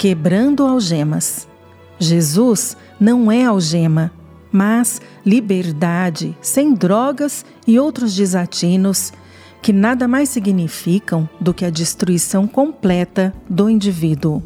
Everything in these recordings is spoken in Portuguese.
quebrando algemas. Jesus não é algema, mas liberdade, sem drogas e outros desatinos que nada mais significam do que a destruição completa do indivíduo.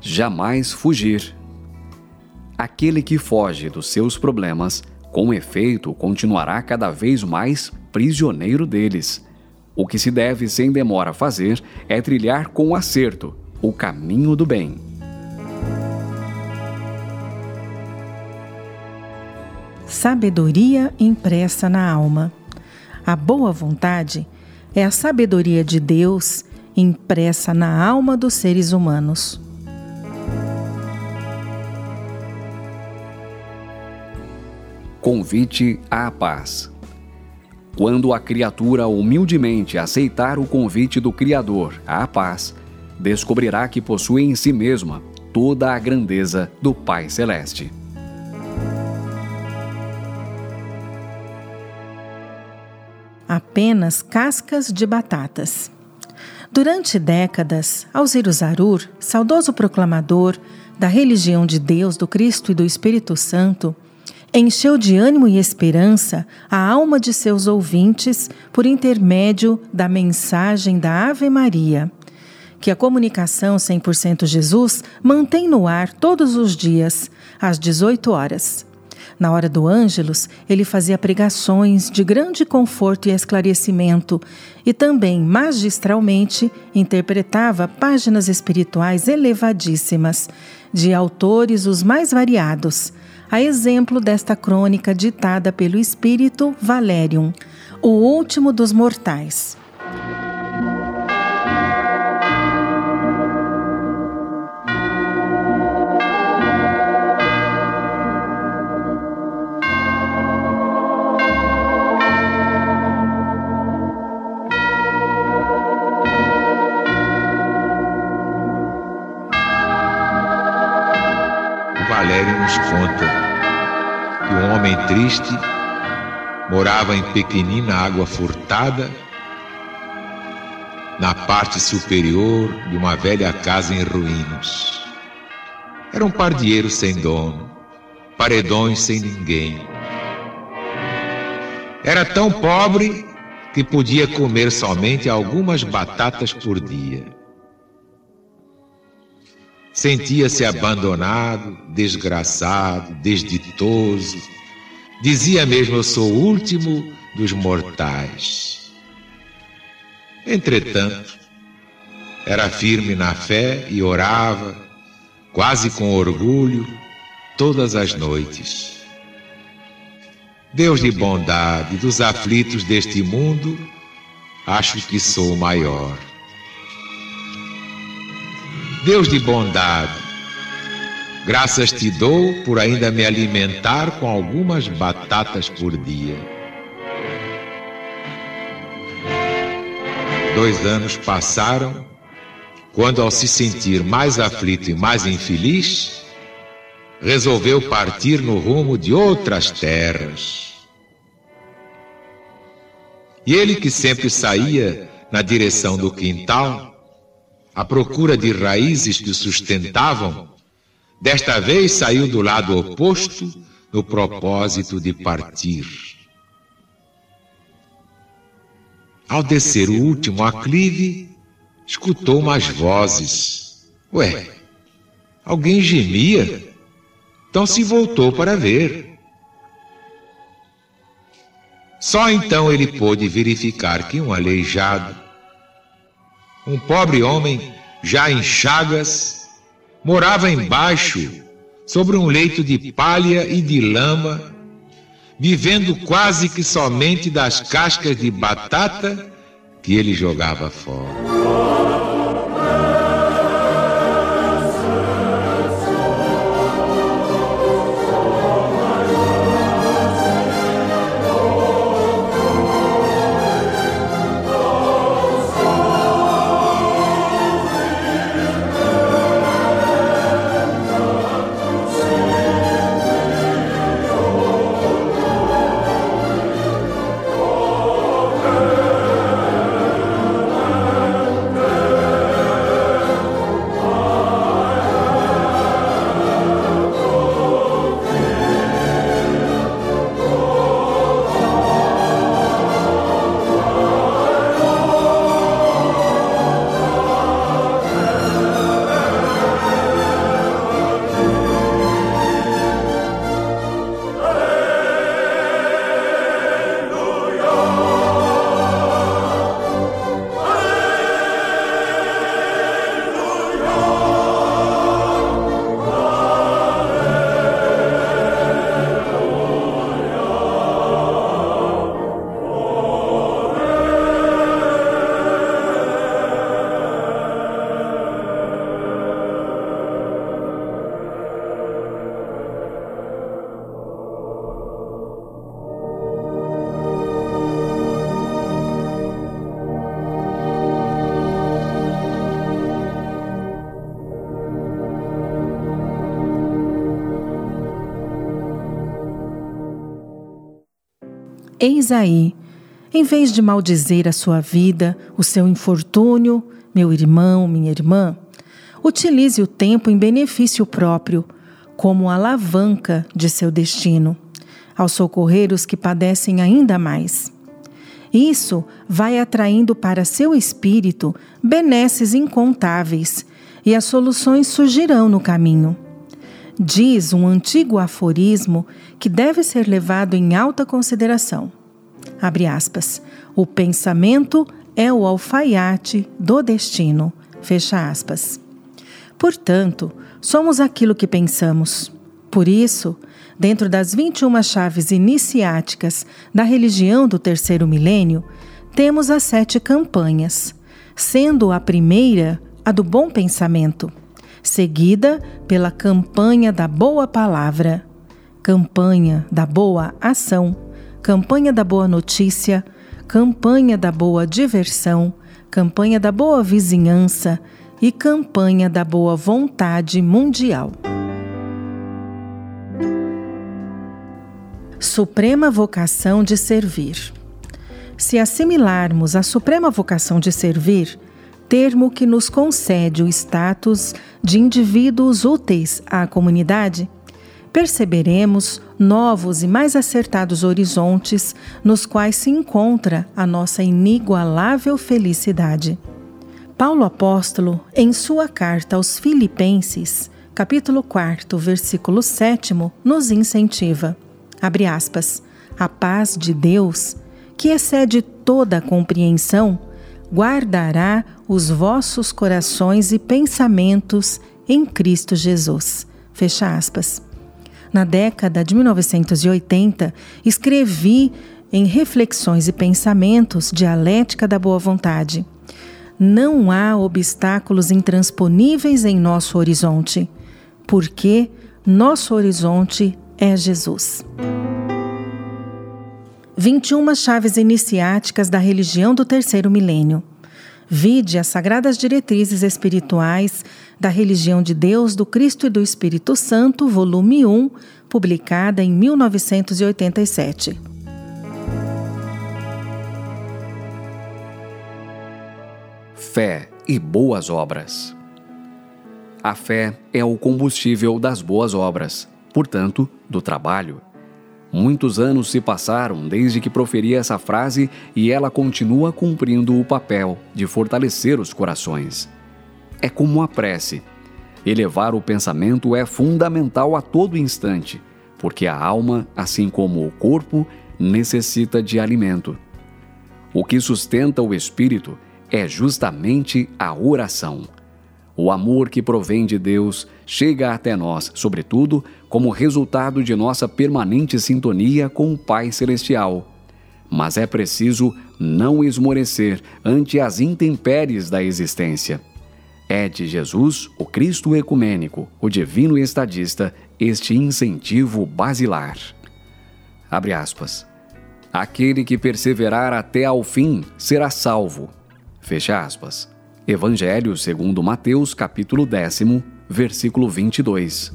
Jamais fugir. Aquele que foge dos seus problemas, com efeito, continuará cada vez mais prisioneiro deles. O que se deve sem demora fazer é trilhar com acerto o caminho do bem. Sabedoria impressa na alma. A boa vontade é a sabedoria de Deus impressa na alma dos seres humanos. Convite à paz. Quando a criatura humildemente aceitar o convite do Criador à paz, descobrirá que possui em si mesma toda a grandeza do Pai Celeste. Apenas cascas de batatas. Durante décadas, Alziro Zarur, saudoso proclamador da religião de Deus, do Cristo e do Espírito Santo, encheu de ânimo e esperança a alma de seus ouvintes por intermédio da mensagem da Ave Maria, que a comunicação 100% Jesus mantém no ar todos os dias, às 18 horas. Na hora do Ângelus, ele fazia pregações de grande conforto e esclarecimento e também, magistralmente, interpretava páginas espirituais elevadíssimas, de autores os mais variados, a exemplo desta crônica ditada pelo espírito Valerium, o último dos mortais. Valério nos conta que um homem triste morava em pequenina água furtada na parte superior de uma velha casa em ruínas. Era um pardieiro sem dono, paredões sem ninguém. Era tão pobre que podia comer somente algumas batatas por dia. Sentia-se abandonado, desgraçado, desditoso. Dizia mesmo: Eu sou o último dos mortais. Entretanto, era firme na fé e orava, quase com orgulho, todas as noites. Deus de bondade, dos aflitos deste mundo, acho que sou maior. Deus de bondade, graças te dou por ainda me alimentar com algumas batatas por dia. Dois anos passaram, quando, ao se sentir mais aflito e mais infeliz, resolveu partir no rumo de outras terras. E ele, que sempre saía na direção do quintal, à procura de raízes que o sustentavam, desta vez saiu do lado oposto no propósito de partir. Ao descer o último aclive, escutou umas vozes. Ué, alguém gemia? Então se voltou para ver. Só então ele pôde verificar que um aleijado um pobre homem, já em chagas, morava embaixo, sobre um leito de palha e de lama, vivendo quase que somente das cascas de batata que ele jogava fora. Eis aí, em vez de maldizer a sua vida, o seu infortúnio, meu irmão, minha irmã, utilize o tempo em benefício próprio, como alavanca de seu destino, ao socorrer os que padecem ainda mais. Isso vai atraindo para seu espírito benesses incontáveis e as soluções surgirão no caminho. Diz um antigo aforismo que deve ser levado em alta consideração. Abre aspas. O pensamento é o alfaiate do destino. Fecha aspas. Portanto, somos aquilo que pensamos. Por isso, dentro das 21 chaves iniciáticas da religião do terceiro milênio, temos as sete campanhas, sendo a primeira a do bom pensamento, seguida pela campanha da boa palavra, campanha da boa ação, campanha da boa notícia, campanha da boa diversão, campanha da boa vizinhança e campanha da boa vontade mundial. Suprema vocação de servir. Se assimilarmos a suprema vocação de servir, termo que nos concede o status de indivíduos úteis à comunidade, perceberemos novos e mais acertados horizontes nos quais se encontra a nossa inigualável felicidade. Paulo Apóstolo, em sua carta aos Filipenses, capítulo 4, versículo 7, nos incentiva. Abre aspas, a paz de Deus, que excede toda a compreensão, guardará os vossos corações e pensamentos em Cristo Jesus. Fecha aspas. Na década de 1980, escrevi em Reflexões e Pensamentos Dialética da Boa Vontade. Não há obstáculos intransponíveis em nosso horizonte, porque nosso horizonte é Jesus. 21 chaves iniciáticas da religião do terceiro milênio. Vide as sagradas diretrizes espirituais da religião de Deus, do Cristo e do Espírito Santo, volume 1, publicada em 1987. Fé e boas obras. A fé é o combustível das boas obras portanto, do trabalho. Muitos anos se passaram desde que proferi essa frase e ela continua cumprindo o papel de fortalecer os corações. É como a prece. Elevar o pensamento é fundamental a todo instante, porque a alma, assim como o corpo, necessita de alimento. O que sustenta o espírito é justamente a oração. O amor que provém de Deus chega até nós, sobretudo, como resultado de nossa permanente sintonia com o Pai Celestial. Mas é preciso não esmorecer ante as intempéries da existência. É de Jesus, o Cristo ecumênico, o divino estadista, este incentivo basilar. Abre aspas. Aquele que perseverar até ao fim será salvo. Fecha aspas. Evangelho segundo Mateus, capítulo décimo, versículo 22.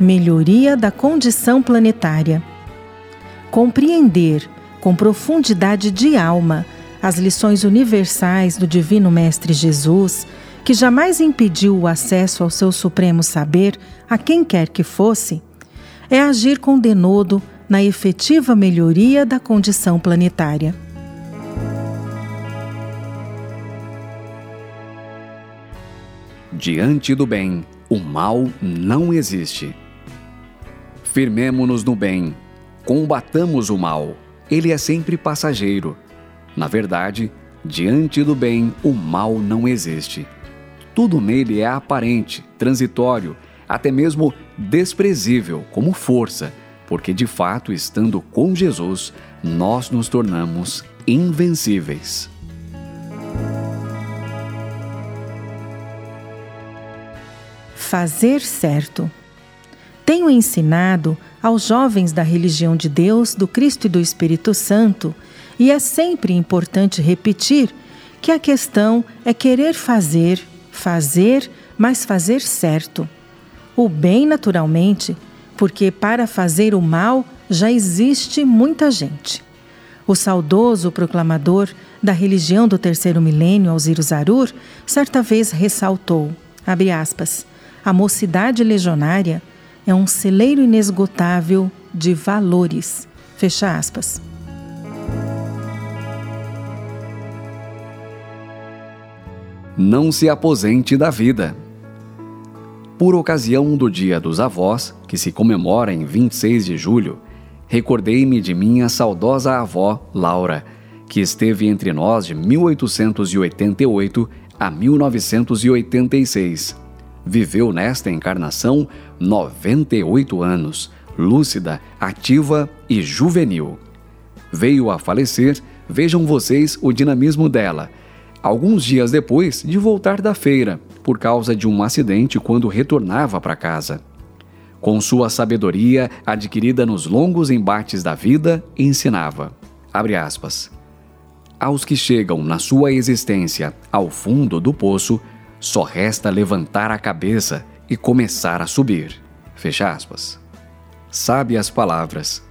Melhoria da condição planetária. Compreender com profundidade de alma as lições universais do Divino Mestre Jesus, que jamais impediu o acesso ao seu supremo saber a quem quer que fosse, é agir com denodo na efetiva melhoria da condição planetária. Diante do bem, o mal não existe. Firmemo-nos no bem, combatamos o mal, ele é sempre passageiro. Na verdade, diante do bem, o mal não existe. Tudo nele é aparente, transitório, até mesmo desprezível como força porque de fato, estando com Jesus, nós nos tornamos invencíveis. Fazer certo. Tenho ensinado aos jovens da religião de Deus, do Cristo e do Espírito Santo, e é sempre importante repetir que a questão é querer fazer, fazer, mas fazer certo. O bem, naturalmente, porque para fazer o mal já existe muita gente. O saudoso proclamador da religião do terceiro milênio, Alziro Zarur, certa vez ressaltou, aspas, a mocidade legionária é um celeiro inesgotável de valores, fecha aspas. Não se aposente da vida. Por ocasião do Dia dos Avós, que se comemora em 26 de julho, recordei-me de minha saudosa avó, Laura, que esteve entre nós de 1888 a 1986. Viveu nesta encarnação 98 anos, lúcida, ativa e juvenil. Veio a falecer, vejam vocês o dinamismo dela, alguns dias depois de voltar da feira, por causa de um acidente quando retornava para casa. Com sua sabedoria adquirida nos longos embates da vida, ensinava, aspas, aos que chegam na sua existência ao fundo do poço, só resta levantar a cabeça e começar a subir. Fecha aspas. Sabe as palavras.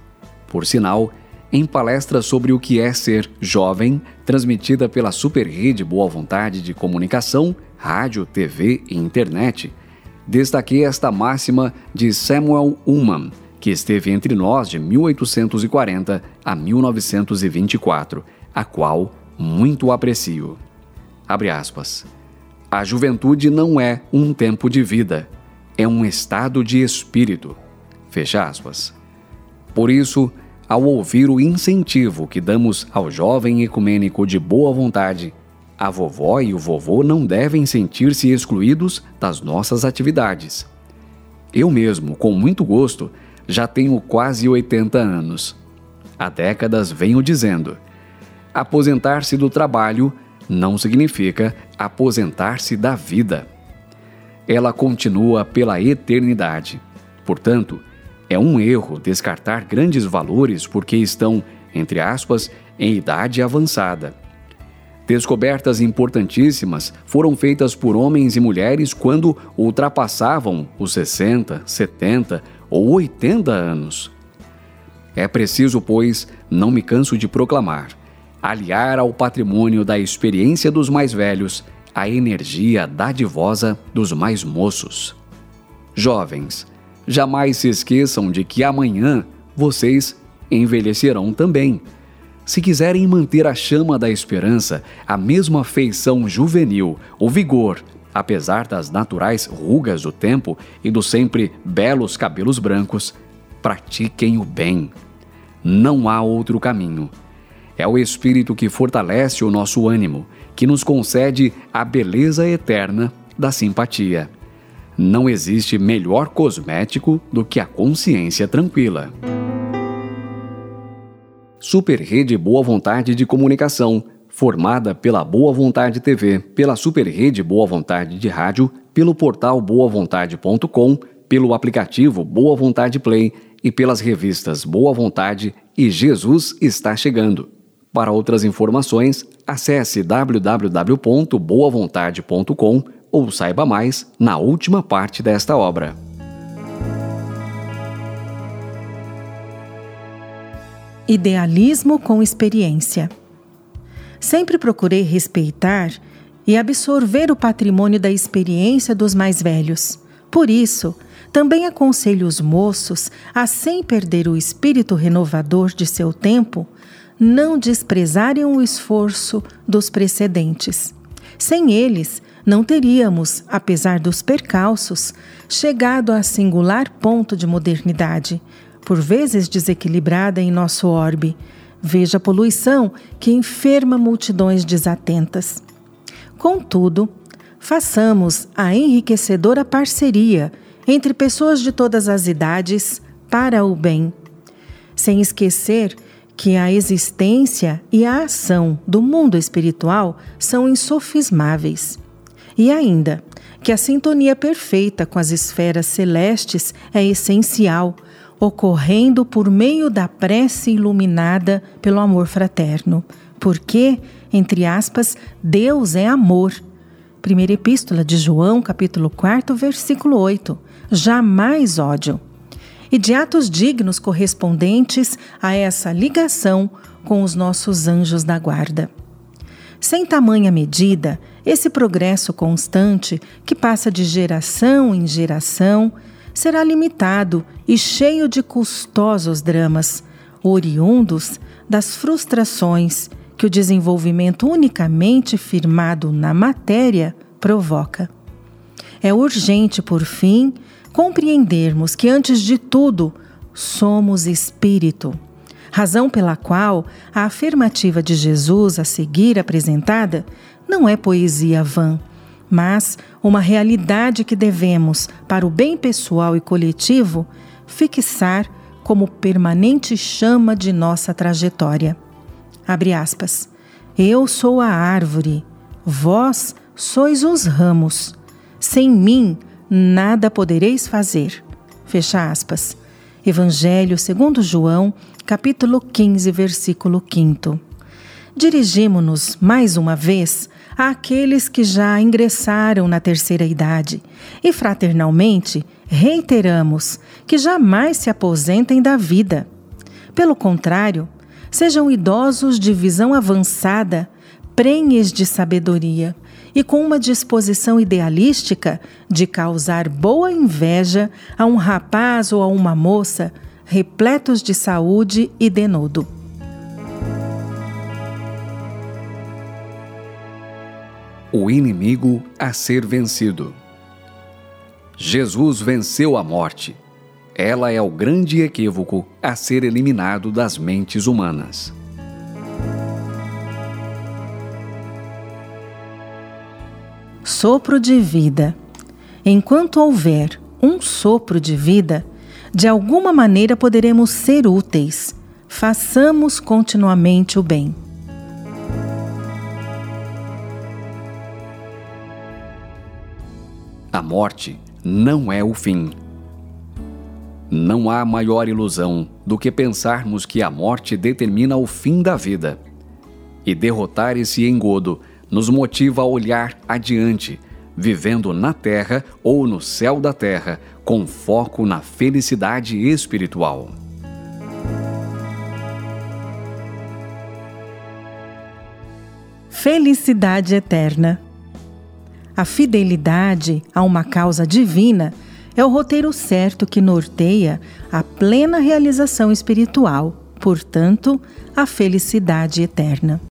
Por sinal, em palestra sobre o que é ser jovem, transmitida pela Super Rede Boa Vontade de Comunicação, Rádio, TV e Internet, destaquei esta máxima de Samuel Ullman, que esteve entre nós de 1840 a 1924, a qual muito aprecio. Abre aspas. A juventude não é um tempo de vida, é um estado de espírito. Fecha aspas. Por isso, ao ouvir o incentivo que damos ao jovem ecumênico de boa vontade, a vovó e o vovô não devem sentir-se excluídos das nossas atividades. Eu mesmo, com muito gosto, já tenho quase 80 anos. Há décadas venho dizendo: aposentar-se do trabalho não significa aposentar-se da vida. Ela continua pela eternidade. Portanto, é um erro descartar grandes valores porque estão, entre aspas, em idade avançada. Descobertas importantíssimas foram feitas por homens e mulheres quando ultrapassavam os 60, 70 ou 80 anos. É preciso, pois, não me canso de proclamar, aliar ao patrimônio da experiência dos mais velhos a energia dadivosa dos mais moços. Jovens, Jamais se esqueçam de que amanhã vocês envelhecerão também. Se quiserem manter a chama da esperança, a mesma feição juvenil, o vigor, apesar das naturais rugas do tempo e dos sempre belos cabelos brancos, pratiquem o bem. Não há outro caminho. É o Espírito que fortalece o nosso ânimo, que nos concede a beleza eterna da simpatia. Não existe melhor cosmético do que a consciência tranquila. Super Rede Boa Vontade de Comunicação, formada pela Boa Vontade TV, pela Super Rede Boa Vontade de Rádio, pelo portal boavontade.com, pelo aplicativo Boa Vontade Play e pelas revistas Boa Vontade e Jesus está chegando. Para outras informações, acesse www.boavontade.com ou saiba mais na última parte desta obra. Idealismo com experiência. Sempre procurei respeitar e absorver o patrimônio da experiência dos mais velhos. Por isso, também aconselho os moços a, sem perder o espírito renovador de seu tempo, não desprezarem o esforço dos precedentes. Sem eles, não teríamos, apesar dos percalços, chegado a singular ponto de modernidade, por vezes desequilibrada em nosso orbe. Veja a poluição que enferma multidões desatentas. Contudo, façamos a enriquecedora parceria entre pessoas de todas as idades para o bem, sem esquecer que a existência e a ação do mundo espiritual são insofismáveis. E ainda, que a sintonia perfeita com as esferas celestes é essencial, ocorrendo por meio da prece iluminada pelo amor fraterno. Porque, entre aspas, Deus é amor. Primeira Epístola de João, capítulo 4, versículo 8. Jamais ódio. e de atos dignos correspondentes a essa ligação com os nossos anjos da guarda. Sem tamanha medida, esse progresso constante, que passa de geração em geração, será limitado e cheio de custosos dramas, oriundos das frustrações que o desenvolvimento unicamente firmado na matéria provoca. É urgente, por fim, compreendermos que, antes de tudo, somos espírito, razão pela qual a afirmativa de Jesus a seguir apresentada não é poesia vã, mas uma realidade que devemos, para o bem pessoal e coletivo, fixar como permanente chama de nossa trajetória. Abre aspas. Eu sou a árvore, vós sois os ramos. Sem mim nada podereis fazer. Fecha aspas. Evangelho segundo João, capítulo 15, versículo 5. Dirigimo-nos mais uma vez àqueles que já ingressaram na terceira idade e fraternalmente reiteramos que jamais se aposentem da vida. Pelo contrário, Sejam idosos de visão avançada, prenhes de sabedoria e com uma disposição idealística de causar boa inveja a um rapaz ou a uma moça repletos de saúde e denodo. O inimigo a ser vencido. Jesus venceu a morte ela é o grande equívoco a ser eliminado das mentes humanas. Sopro de vida. Enquanto houver um sopro de vida, de alguma maneira poderemos ser úteis. Façamos continuamente o bem. A morte não é o fim não há maior ilusão do que pensarmos que a morte determina o fim da vida. E derrotar esse engodo nos motiva a olhar adiante, vivendo na terra ou no céu da terra, com foco na felicidade espiritual. Felicidade eterna. A fidelidade a uma causa divina é o roteiro certo que norteia a plena realização espiritual, portanto, a felicidade eterna.